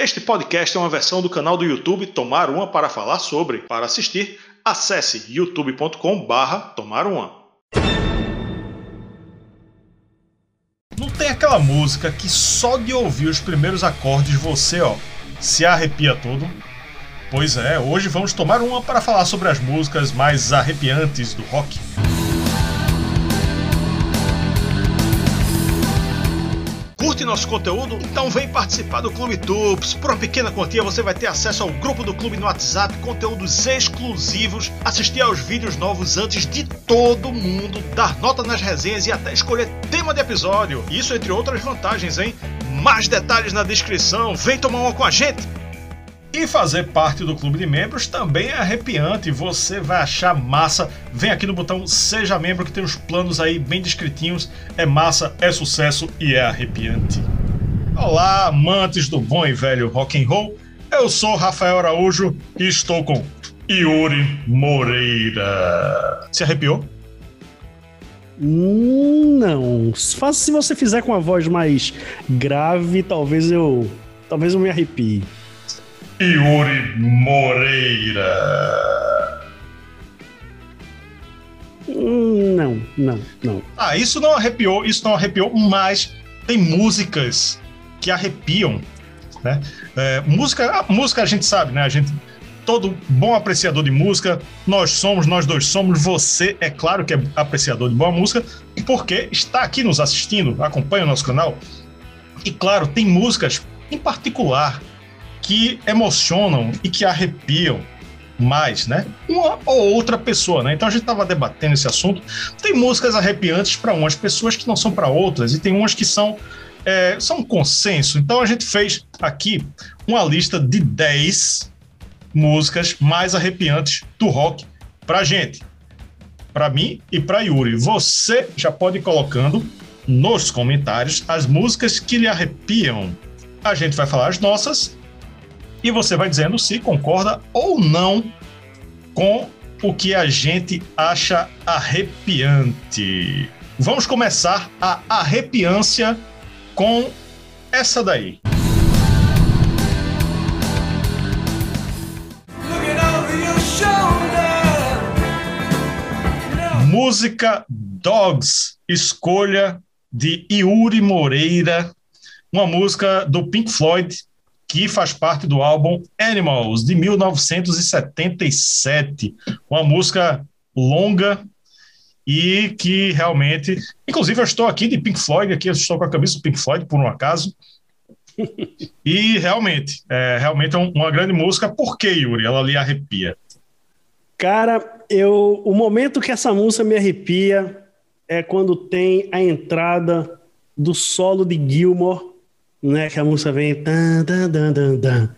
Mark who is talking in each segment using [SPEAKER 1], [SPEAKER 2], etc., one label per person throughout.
[SPEAKER 1] Este podcast é uma versão do canal do YouTube Tomar Uma para falar sobre. Para assistir, acesse youtube.com/barra Tomar Uma. Não tem aquela música que só de ouvir os primeiros acordes você, ó, se arrepia todo? Pois é, hoje vamos tomar uma para falar sobre as músicas mais arrepiantes do rock. Nosso conteúdo? Então vem participar do Clube Tubes. Por uma pequena quantia você vai ter acesso ao grupo do clube no WhatsApp, conteúdos exclusivos, assistir aos vídeos novos antes de todo mundo, dar nota nas resenhas e até escolher tema de episódio. Isso entre outras vantagens, hein? Mais detalhes na descrição. Vem tomar uma com a gente! E fazer parte do clube de membros também é arrepiante, você vai achar massa. Vem aqui no botão Seja Membro que tem os planos aí bem descritinhos. É massa, é sucesso e é arrepiante. Olá, amantes do bom e velho rock and roll. Eu sou Rafael Araújo e estou com Yuri Moreira. Se arrepiou?
[SPEAKER 2] Não. Se você fizer com a voz mais grave, talvez eu, talvez eu me arrepie.
[SPEAKER 1] Yuri Moreira.
[SPEAKER 2] Não, não, não.
[SPEAKER 1] Ah, isso não arrepiou, isso não arrepiou, mas tem músicas que arrepiam, né? É, música, a música a gente sabe, né? A gente, todo bom apreciador de música, nós somos, nós dois somos, você é claro que é apreciador de boa música, porque está aqui nos assistindo, acompanha o nosso canal. E claro, tem músicas em particular que emocionam e que arrepiam mais, né? Uma ou outra pessoa, né? Então a gente estava debatendo esse assunto. Tem músicas arrepiantes para umas pessoas que não são para outras, e tem umas que são, é, são um consenso. Então a gente fez aqui uma lista de 10 músicas mais arrepiantes do rock para gente. Para mim e para Yuri. Você já pode ir colocando nos comentários as músicas que lhe arrepiam. A gente vai falar as nossas e você vai dizendo se concorda ou não com o que a gente acha arrepiante. Vamos começar a arrepiância com essa daí. Música Dogs, escolha de Yuri Moreira, uma música do Pink Floyd que faz parte do álbum Animals, de 1977. Uma música longa e que realmente. Inclusive, eu estou aqui de Pink Floyd, aqui eu estou com a camisa do Pink Floyd, por um acaso. e realmente, é, realmente é uma grande música. Por que, Yuri? Ela lhe arrepia.
[SPEAKER 2] Cara, eu, o momento que essa música me arrepia é quando tem a entrada do solo de Gilmore né? Que a música vem. Dan, dan, dan, dan, dan.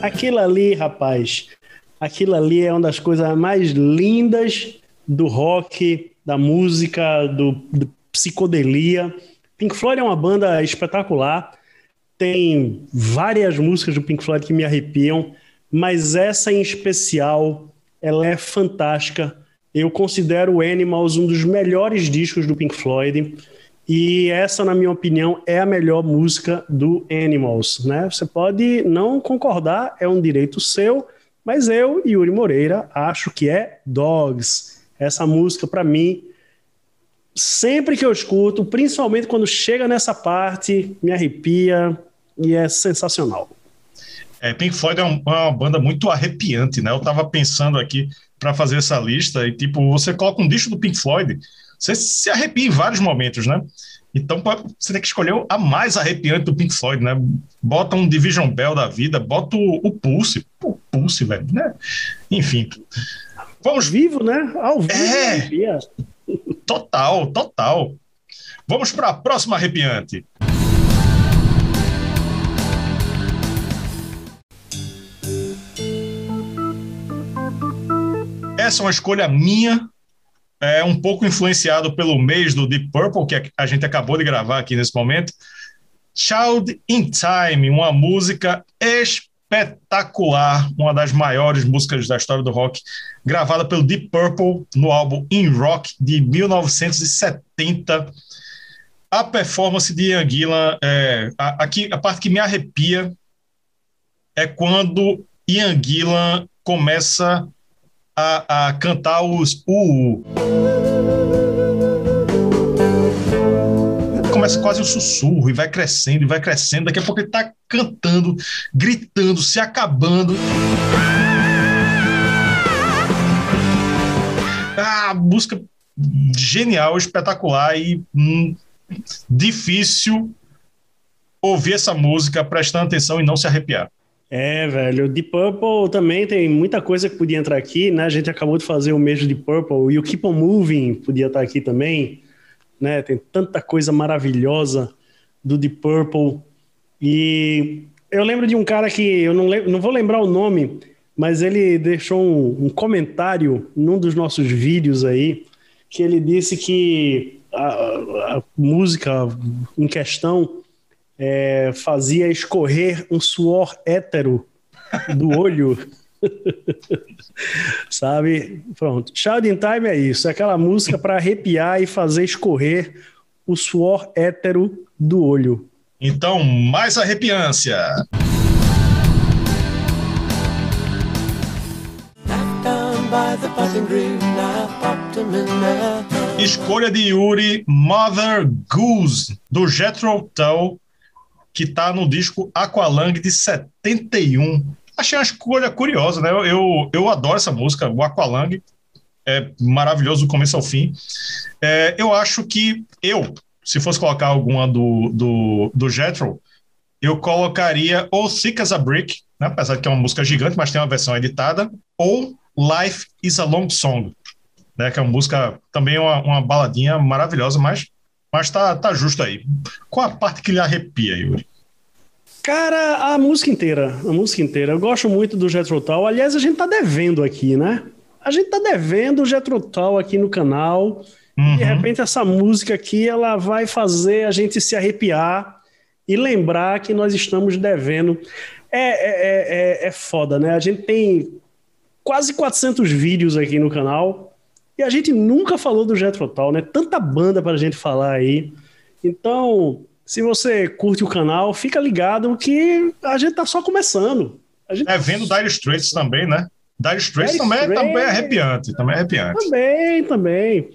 [SPEAKER 2] Aquilo ali, rapaz, aquilo ali é uma das coisas mais lindas do rock, da música, do, do psicodelia. Pink Floyd é uma banda espetacular. Tem várias músicas do Pink Floyd que me arrepiam, mas essa em especial, ela é fantástica eu considero o Animals um dos melhores discos do Pink Floyd. E essa, na minha opinião, é a melhor música do Animals, né? Você pode não concordar, é um direito seu, mas eu, Yuri Moreira, acho que é Dogs. Essa música, para mim, sempre que eu escuto, principalmente quando chega nessa parte, me arrepia e é sensacional.
[SPEAKER 1] É, Pink Floyd é, é uma banda muito arrepiante, né? Eu tava pensando aqui, para fazer essa lista e tipo você coloca um disco do Pink Floyd, você se arrepia em vários momentos, né? Então você tem que escolher a mais arrepiante do Pink Floyd, né? Bota um Division Bell da vida, bota o, o Pulse, o Pulse, velho, né? Enfim.
[SPEAKER 2] Vamos vivo, né? Ao vivo.
[SPEAKER 1] É. Total, total. Vamos para a próxima arrepiante. Essa é uma escolha minha, é um pouco influenciado pelo mês do Deep Purple, que a gente acabou de gravar aqui nesse momento. Child in Time, uma música espetacular, uma das maiores músicas da história do rock. gravada pelo Deep Purple no álbum In Rock de 1970. A performance de Ian Gillan, é, a, aqui, a parte que me arrepia é quando Ian Gillan começa a, a cantar os uh, começa quase um sussurro e vai crescendo e vai crescendo. Daqui a pouco ele está cantando, gritando, se acabando. Ah, música genial, espetacular e hum, difícil ouvir essa música prestando atenção e não se arrepiar.
[SPEAKER 2] É, velho. Deep Purple também tem muita coisa que podia entrar aqui, né? A gente acabou de fazer o mês de Purple e o Keep On Moving podia estar aqui também, né? Tem tanta coisa maravilhosa do Deep Purple. E eu lembro de um cara que eu não, lembro, não vou lembrar o nome, mas ele deixou um, um comentário num dos nossos vídeos aí, que ele disse que a, a música em questão é, fazia escorrer um suor hétero do olho. Sabe? Pronto. Child in Time é isso. É aquela música para arrepiar e fazer escorrer o suor hétero do olho.
[SPEAKER 1] Então, mais arrepiância. Escolha de Yuri, Mother Goose, do Jethro Tull, que está no disco Aqualung de 71. Achei uma escolha curiosa, né? Eu, eu, eu adoro essa música, o Aqualung. É maravilhoso do começo ao fim. É, eu acho que eu, se fosse colocar alguma do, do, do Jethro, eu colocaria ou Thick as a Brick, né? apesar de que é uma música gigante, mas tem uma versão editada, ou Life is a Long Song, né? que é uma música, também uma, uma baladinha maravilhosa, mas mas tá, tá justo aí. Qual a parte que lhe arrepia, Yuri?
[SPEAKER 2] Cara, a música inteira, a música inteira. Eu gosto muito do Jethro Tull. Aliás, a gente tá devendo aqui, né? A gente tá devendo o Jethro Tull aqui no canal. Uhum. De repente essa música aqui, ela vai fazer a gente se arrepiar e lembrar que nós estamos devendo. É, é, é, é, é foda, né? A gente tem quase 400 vídeos aqui no canal e a gente nunca falou do Jethro Tull, né? Tanta banda pra gente falar aí. Então, se você curte o canal, fica ligado que a gente tá só começando.
[SPEAKER 1] Gente... É vendo Dire Straits também, né? Dire Straits Dire também, Straits... também é arrepiante, também é arrepiante.
[SPEAKER 2] Também, também.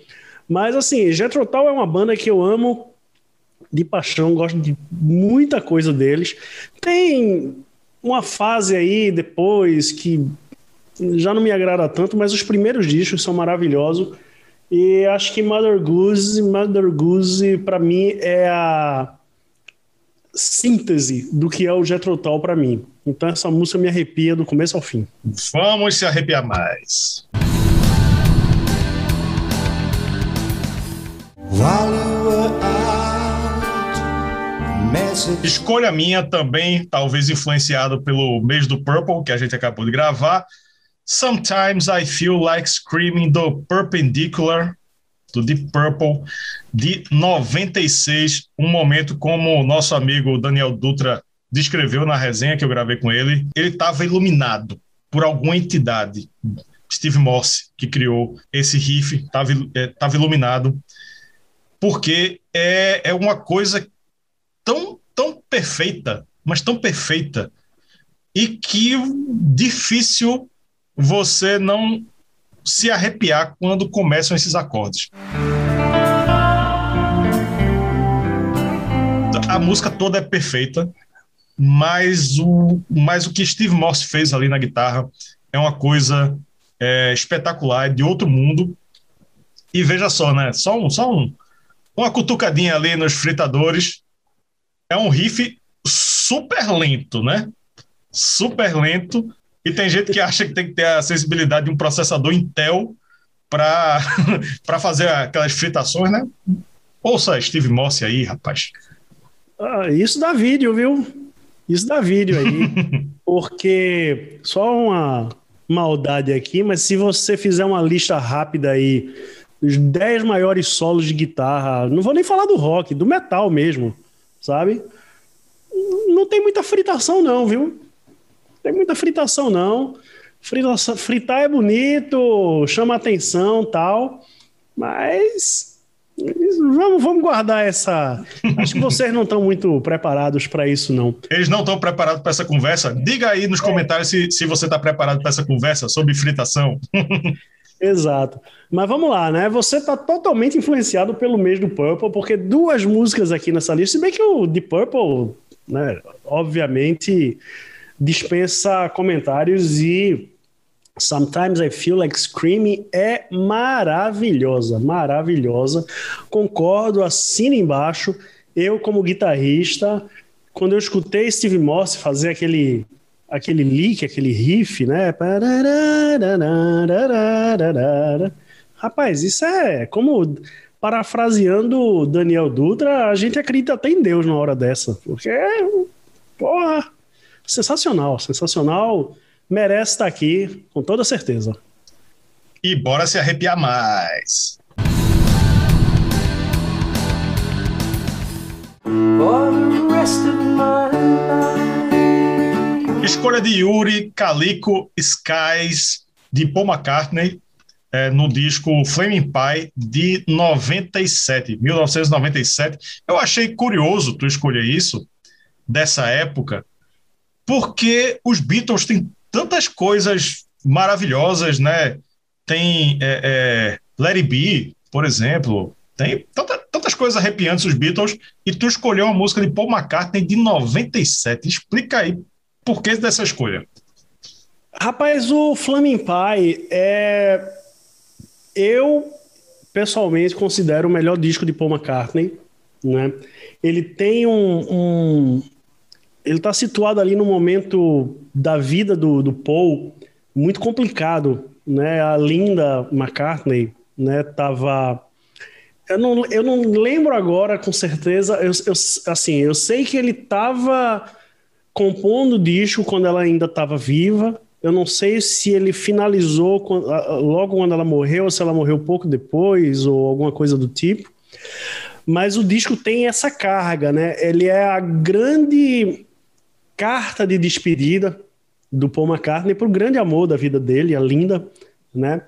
[SPEAKER 2] Mas assim, Jethro Tull é uma banda que eu amo de paixão, gosto de muita coisa deles. Tem uma fase aí depois que já não me agrada tanto, mas os primeiros discos são maravilhosos. E acho que Mother Goose, Mother Goose para mim é a síntese do que é o Jethro Tull para mim. Então essa música me arrepia do começo ao fim.
[SPEAKER 1] Vamos se arrepiar mais. Escolha minha também, talvez influenciado pelo mês do Purple que a gente acabou de gravar. Sometimes I Feel Like Screaming do Perpendicular, do Deep Purple, de 96. Um momento como o nosso amigo Daniel Dutra descreveu na resenha que eu gravei com ele. Ele estava iluminado por alguma entidade. Steve Morse, que criou esse riff, estava é, iluminado, porque é, é uma coisa tão, tão perfeita, mas tão perfeita, e que difícil você não se arrepiar quando começam esses acordes. A música toda é perfeita, mas o, mas o que Steve Morse fez ali na guitarra é uma coisa é, espetacular, é de outro mundo. E veja só, né? Só, um, só um, uma cutucadinha ali nos fritadores. É um riff super lento, né? Super lento, e tem gente que acha que tem que ter a sensibilidade de um processador Intel para fazer aquelas fritações, né? Ouça Steve Moss aí, rapaz.
[SPEAKER 2] Ah, isso dá vídeo, viu? Isso dá vídeo aí. porque só uma maldade aqui, mas se você fizer uma lista rápida aí dos 10 maiores solos de guitarra, não vou nem falar do rock, do metal mesmo, sabe? Não tem muita fritação não, viu? Tem muita fritação, não. fritar é bonito, chama atenção tal, mas vamos, vamos guardar essa. Acho que vocês não estão muito preparados para isso, não.
[SPEAKER 1] Eles não estão preparados para essa conversa? Diga aí nos comentários se, se você está preparado para essa conversa sobre fritação.
[SPEAKER 2] Exato. Mas vamos lá, né? Você está totalmente influenciado pelo mês do Purple, porque duas músicas aqui nessa lista, se bem que o The Purple, né, obviamente, dispensa comentários e Sometimes I Feel Like Screaming é maravilhosa, maravilhosa. Concordo, assina embaixo. Eu, como guitarrista, quando eu escutei Steve Morse fazer aquele aquele lick, aquele riff, né? Rapaz, isso é como parafraseando Daniel Dutra, a gente acredita até em Deus na hora dessa, porque porra, sensacional, sensacional merece estar aqui, com toda certeza.
[SPEAKER 1] E bora se arrepiar mais. Escolha de Yuri, Calico, Skies, de Paul McCartney, é, no disco Flaming Pie, de 97, 1997. Eu achei curioso tu escolher isso, dessa época, porque os Beatles têm tantas coisas maravilhosas, né? Tem é, é, Let It Be, por exemplo, tem tanta, tantas coisas arrepiantes os Beatles, e tu escolheu uma música de Paul McCartney de 97. Explica aí por que dessa escolha.
[SPEAKER 2] Rapaz, o Flaming Pie é. Eu, pessoalmente, considero o melhor disco de Paul McCartney. Né? Ele tem um, um, ele está situado ali no momento da vida do, do Paul muito complicado, né? A Linda McCartney, né? Tava eu não, eu não lembro agora com certeza. Eu, eu, assim, eu sei que ele estava compondo disco quando ela ainda estava viva. Eu não sei se ele finalizou logo quando ela morreu, ou se ela morreu pouco depois, ou alguma coisa do tipo. Mas o disco tem essa carga, né? Ele é a grande carta de despedida do Paul McCartney para o grande amor da vida dele, a Linda, né?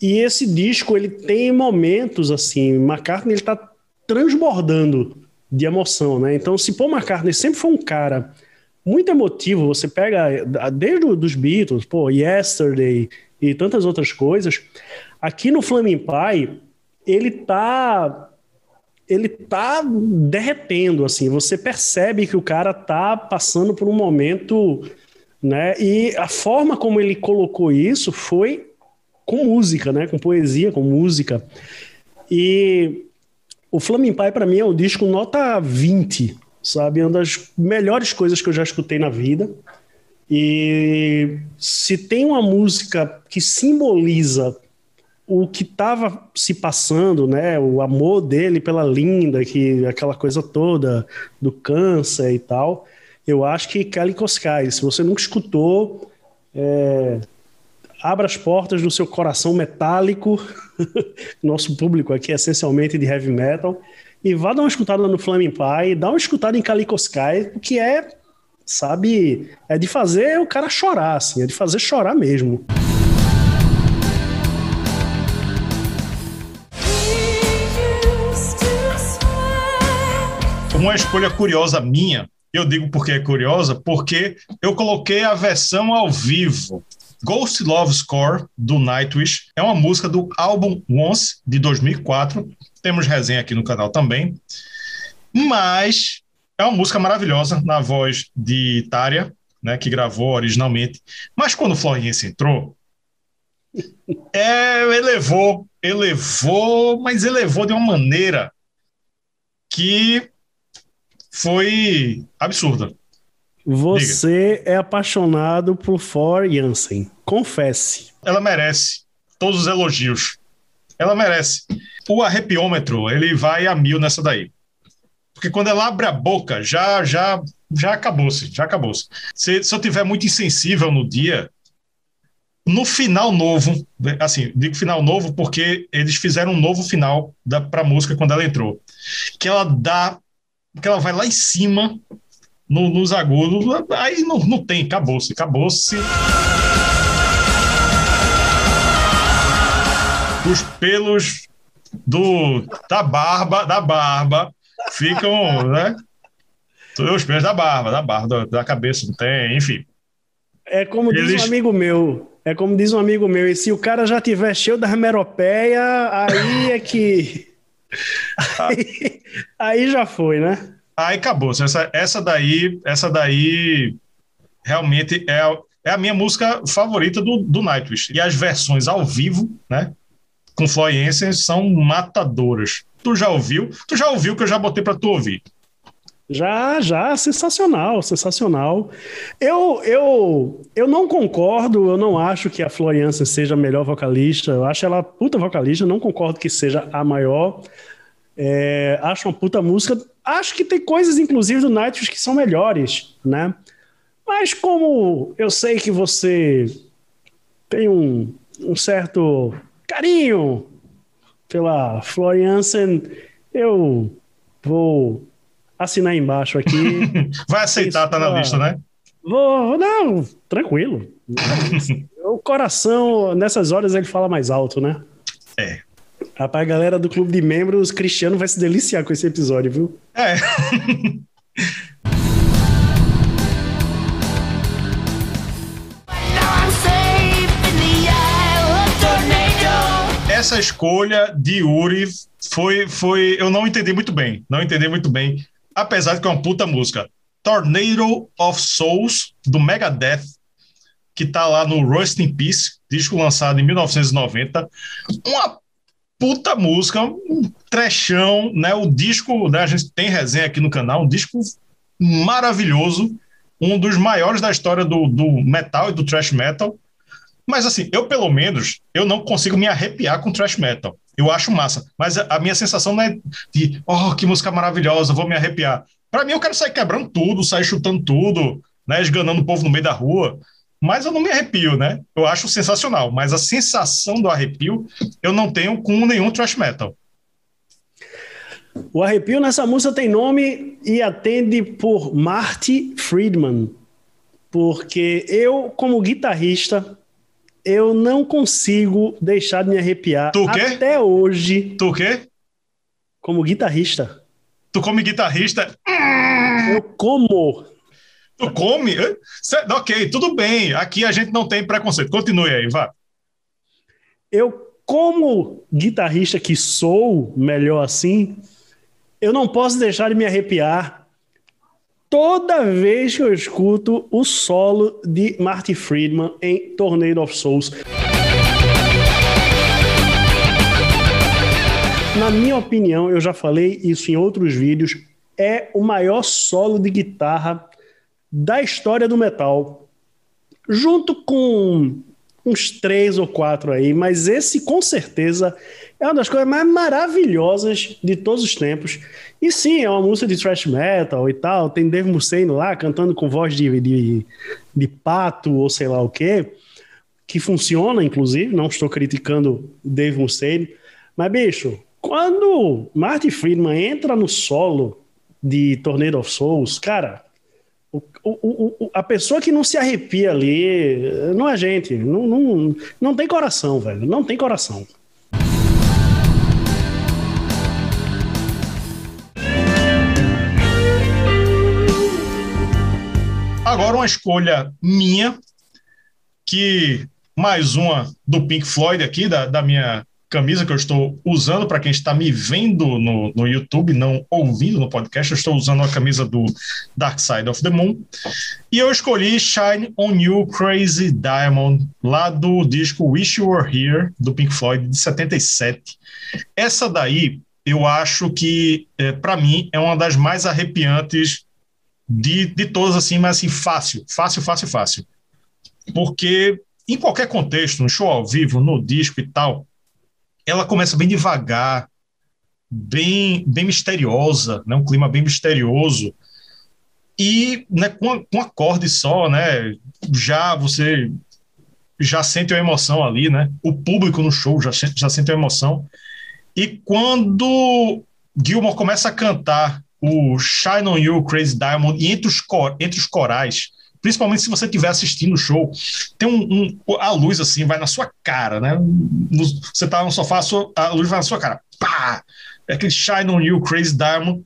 [SPEAKER 2] E esse disco ele tem momentos assim, McCartney ele está transbordando de emoção, né? Então, se Paul McCartney sempre foi um cara muito emotivo, você pega desde os Beatles, pô, Yesterday e tantas outras coisas, aqui no Flaming Pie ele tá ele tá derretendo, assim, você percebe que o cara tá passando por um momento, né? E a forma como ele colocou isso foi com música, né? Com poesia, com música. E o Flaming Pie para mim é um disco nota 20, sabe? É uma das melhores coisas que eu já escutei na vida. E se tem uma música que simboliza o que estava se passando, né, o amor dele pela Linda, que aquela coisa toda do câncer e tal, eu acho que Kelly Sky, se você nunca escutou, é, abra as portas do seu coração metálico, nosso público aqui é essencialmente de heavy metal, e vá dar uma escutada no Flaming Pie, dá uma escutada em Calico Sky, que é, sabe, é de fazer o cara chorar, assim, é de fazer chorar mesmo.
[SPEAKER 1] Uma escolha curiosa minha. Eu digo porque é curiosa, porque eu coloquei a versão ao vivo. Ghost Love Score, do Nightwish, é uma música do álbum Once, de 2004. Temos resenha aqui no canal também. Mas é uma música maravilhosa, na voz de Tária, né, que gravou originalmente. Mas quando o Florence entrou, é, elevou, elevou, mas elevou de uma maneira que foi absurda.
[SPEAKER 2] Você Diga. é apaixonado por For Jansen. Confesse.
[SPEAKER 1] Ela merece todos os elogios. Ela merece. O arrepiômetro, ele vai a mil nessa daí. Porque quando ela abre a boca, já já já acabou-se, já acabou-se. Se, se eu tiver muito insensível no dia, no final novo, assim, digo final novo porque eles fizeram um novo final para a música quando ela entrou, que ela dá porque ela vai lá em cima no, nos agudos, aí não, não tem, acabou-se, acabou-se. Os pelos do, da barba, da barba, ficam, né? Os pelos da barba, da barba, da, cabeça, não tem, enfim.
[SPEAKER 2] É como Eles... diz um amigo meu, é como diz um amigo meu, e se o cara já tiver cheio da hemeropeia, aí é que... Aí, aí já foi, né?
[SPEAKER 1] Aí acabou. Essa, essa daí, essa daí realmente é, é a minha música favorita do, do Nightwish. E as versões ao vivo, né? Com Floyensen são matadoras. Tu já ouviu? Tu já ouviu que eu já botei para tu ouvir?
[SPEAKER 2] Já, já, sensacional, sensacional. Eu, eu, eu não concordo, eu não acho que a Floriança seja a melhor vocalista. Eu acho ela puta vocalista, não concordo que seja a maior. É, acho uma puta música. Acho que tem coisas, inclusive, do Nightwish que são melhores, né? Mas como eu sei que você tem um, um certo carinho pela Floriansen, eu vou assinar embaixo aqui.
[SPEAKER 1] Vai aceitar, tá na lista, né?
[SPEAKER 2] Vou, não, tranquilo. o coração, nessas horas, ele fala mais alto, né?
[SPEAKER 1] É.
[SPEAKER 2] Rapaz, a galera do clube de membros, Cristiano vai se deliciar com esse episódio, viu?
[SPEAKER 1] É. Essa escolha de Uri foi, foi. Eu não entendi muito bem. Não entendi muito bem apesar de que é uma puta música. Tornado of Souls, do Megadeth, que tá lá no Rust in Peace, disco lançado em 1990. Uma puta música, um trechão, né? O disco, né? a gente tem resenha aqui no canal, um disco maravilhoso, um dos maiores da história do, do metal e do thrash metal. Mas assim, eu pelo menos, eu não consigo me arrepiar com thrash metal. Eu acho massa. Mas a, minha sensação não é de, oh, que música maravilhosa, vou me arrepiar. Para mim, eu quero sair quebrando tudo, sair chutando tudo, né, esganando o povo no meio da rua. Mas eu não me arrepio, né? Eu acho sensacional. Mas a sensação do arrepio eu não tenho com nenhum thrash metal.
[SPEAKER 2] O arrepio nessa música tem nome e atende por Marty Friedman. Porque eu, como guitarrista, eu não consigo deixar de me arrepiar
[SPEAKER 1] tu quê?
[SPEAKER 2] até hoje.
[SPEAKER 1] Tu o quê?
[SPEAKER 2] Como guitarrista.
[SPEAKER 1] Tu come guitarrista?
[SPEAKER 2] Eu como.
[SPEAKER 1] Tu come? Ok, tudo bem. Aqui a gente não tem preconceito. Continue aí, vá.
[SPEAKER 2] Eu, como guitarrista que sou, melhor assim, eu não posso deixar de me arrepiar toda vez que eu escuto o solo de Marty Friedman em Tornado of Souls. Na minha opinião, eu já falei isso em outros vídeos, é o maior solo de guitarra da história do metal. Junto com uns três ou quatro aí, mas esse com certeza uma das coisas mais maravilhosas de todos os tempos. E sim, é uma música de thrash metal e tal. Tem Dave Mustaine lá cantando com voz de, de, de pato ou sei lá o quê, que funciona, inclusive. Não estou criticando Dave Mustaine. Mas, bicho, quando Marty Friedman entra no solo de Tornado of Souls, cara, o, o, o, a pessoa que não se arrepia ali não é gente. Não, não, não tem coração, velho. Não tem coração.
[SPEAKER 1] Agora uma escolha minha, que mais uma do Pink Floyd aqui, da, da minha camisa que eu estou usando para quem está me vendo no, no YouTube, não ouvindo no podcast, eu estou usando a camisa do Dark Side of the Moon. E eu escolhi Shine on You Crazy Diamond, lá do disco Wish You Were Here, do Pink Floyd, de 77. Essa daí, eu acho que, é, para mim, é uma das mais arrepiantes de, de todas, assim, mas assim, fácil, fácil, fácil, fácil. Porque em qualquer contexto, no show ao vivo, no disco e tal, ela começa bem devagar, bem, bem misteriosa, né? um clima bem misterioso. E né, com, com acorde só, né? Já você já sente a emoção ali, né? O público no show já, já sente a emoção. E quando Gilmore começa a cantar o Shine on You, Crazy Diamond, e entre os, cor, entre os corais, principalmente se você estiver assistindo o show, tem um, um, a luz assim vai na sua cara, né? Você tá no sofá, a, sua, a luz vai na sua cara, pá! É aquele Shine on You, Crazy Diamond.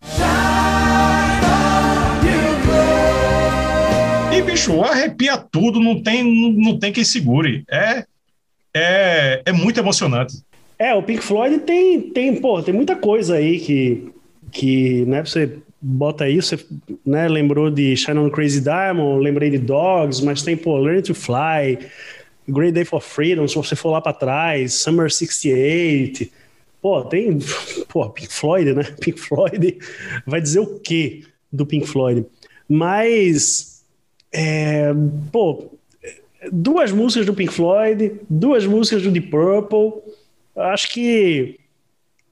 [SPEAKER 1] E bicho, arrepia tudo, não tem, não tem quem segure. É, é, é muito emocionante.
[SPEAKER 2] É, o Pink Floyd tem, tem, pô, tem muita coisa aí que, que né, você bota isso, você né, lembrou de Shine on Crazy Diamond, lembrei de Dogs, mas tem, pô, Learn to Fly, Great Day for Freedom, se você for lá para trás, Summer 68, pô, tem, pô, Pink Floyd, né, Pink Floyd vai dizer o quê do Pink Floyd? Mas, é, pô, duas músicas do Pink Floyd, duas músicas do Deep Purple, acho que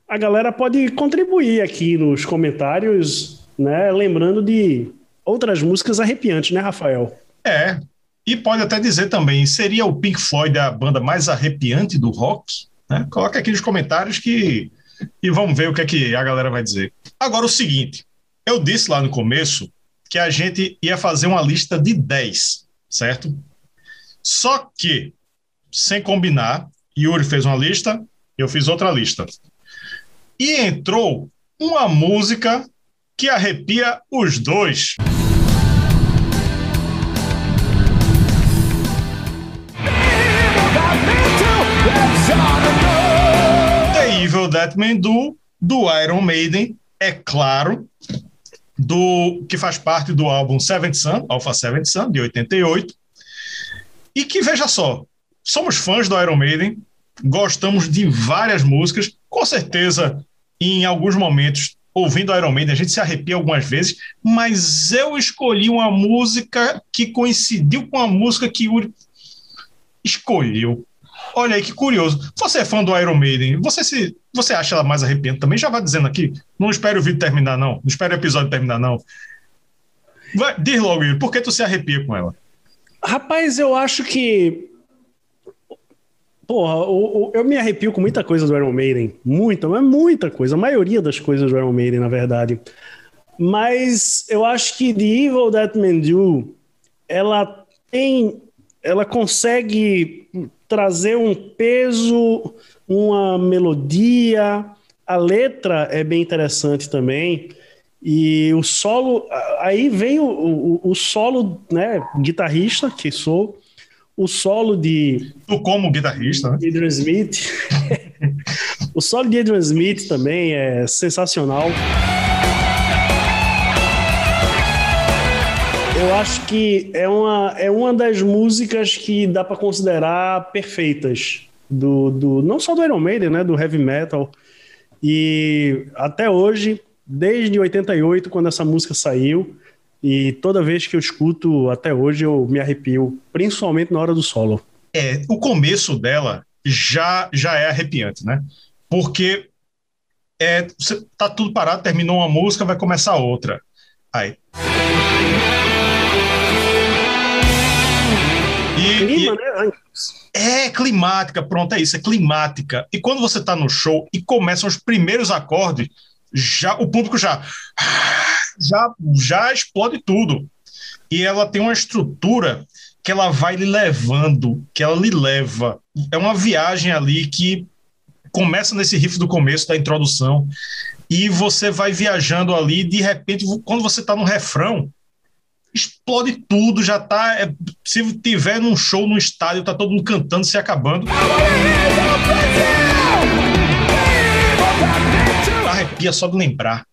[SPEAKER 2] a galera pode contribuir aqui nos comentários, né? Lembrando de outras músicas arrepiantes, né, Rafael?
[SPEAKER 1] É. E pode até dizer também, seria o Pink Floyd a banda mais arrepiante do rock? Né? Coloca aqui nos comentários que e vamos ver o que é que a galera vai dizer. Agora o seguinte, eu disse lá no começo que a gente ia fazer uma lista de 10, certo? Só que, sem combinar, Yuri fez uma lista, eu fiz outra lista. E entrou uma música que arrepia os dois. The Evil That Men Do, do Iron Maiden, é claro, do que faz parte do álbum Seventh Sun, Alpha Seventh Sun, de 88. E que, veja só, somos fãs do Iron Maiden, gostamos de várias músicas, com certeza, em alguns momentos, ouvindo Iron Maiden, a gente se arrepia algumas vezes, mas eu escolhi uma música que coincidiu com a música que Yuri escolheu. Olha aí que curioso. Você é fã do Iron Maiden, você se você acha ela mais arrepiante também? Já vai dizendo aqui. Não espere o vídeo terminar, não. Não espere o episódio terminar, não. Vai, diz logo, Yuri, por que tu se arrepia com ela?
[SPEAKER 2] Rapaz, eu acho que Porra, eu me arrepio com muita coisa do Iron Maiden. Muita, mas muita coisa. A maioria das coisas do Iron Maiden, na verdade. Mas eu acho que The Evil That Men Do, ela tem. Ela consegue trazer um peso, uma melodia. A letra é bem interessante também. E o solo. Aí vem o, o, o solo, né? Guitarrista, que sou o solo de.
[SPEAKER 1] Tu como guitarrista, né?
[SPEAKER 2] Adrian Smith. o solo de Adrian Smith também é sensacional. Eu acho que é uma, é uma das músicas que dá para considerar perfeitas. Do, do, não só do Iron Maiden, né? Do heavy metal. E até hoje, desde 88, quando essa música saiu, e toda vez que eu escuto até hoje eu me arrepio, principalmente na hora do solo.
[SPEAKER 1] É, o começo dela já já é arrepiante, né? Porque é, tá tudo parado, terminou uma música, vai começar outra. Aí. E, Clima, e, né? É climática, pronto, é isso, é climática. E quando você tá no show e começam os primeiros acordes, já o público já já, já explode tudo. E ela tem uma estrutura que ela vai lhe levando, que ela lhe leva. É uma viagem ali que começa nesse riff do começo, da introdução, e você vai viajando ali, de repente, quando você está no refrão, explode tudo, já tá. É, se tiver num show no estádio, tá todo mundo cantando, se acabando. Arrepia só de lembrar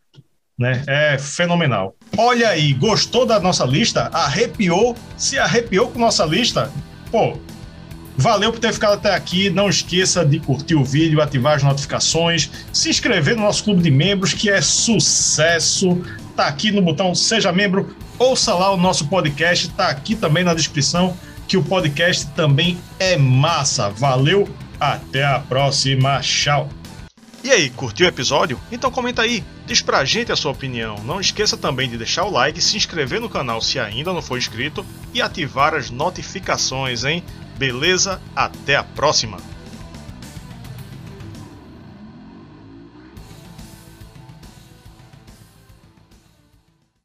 [SPEAKER 1] né? É fenomenal. Olha aí, gostou da nossa lista? Arrepiou? Se arrepiou com nossa lista? Pô, valeu por ter ficado até aqui. Não esqueça de curtir o vídeo, ativar as notificações, se inscrever no nosso clube de membros, que é sucesso. Tá aqui no botão Seja Membro. Ouça lá o nosso podcast, tá aqui também na descrição, que o podcast também é massa. Valeu, até a próxima. Tchau. E aí, curtiu o episódio? Então comenta aí, diz pra gente a sua opinião. Não esqueça também de deixar o like, se inscrever no canal se ainda não for inscrito e ativar as notificações, hein? Beleza? Até a próxima!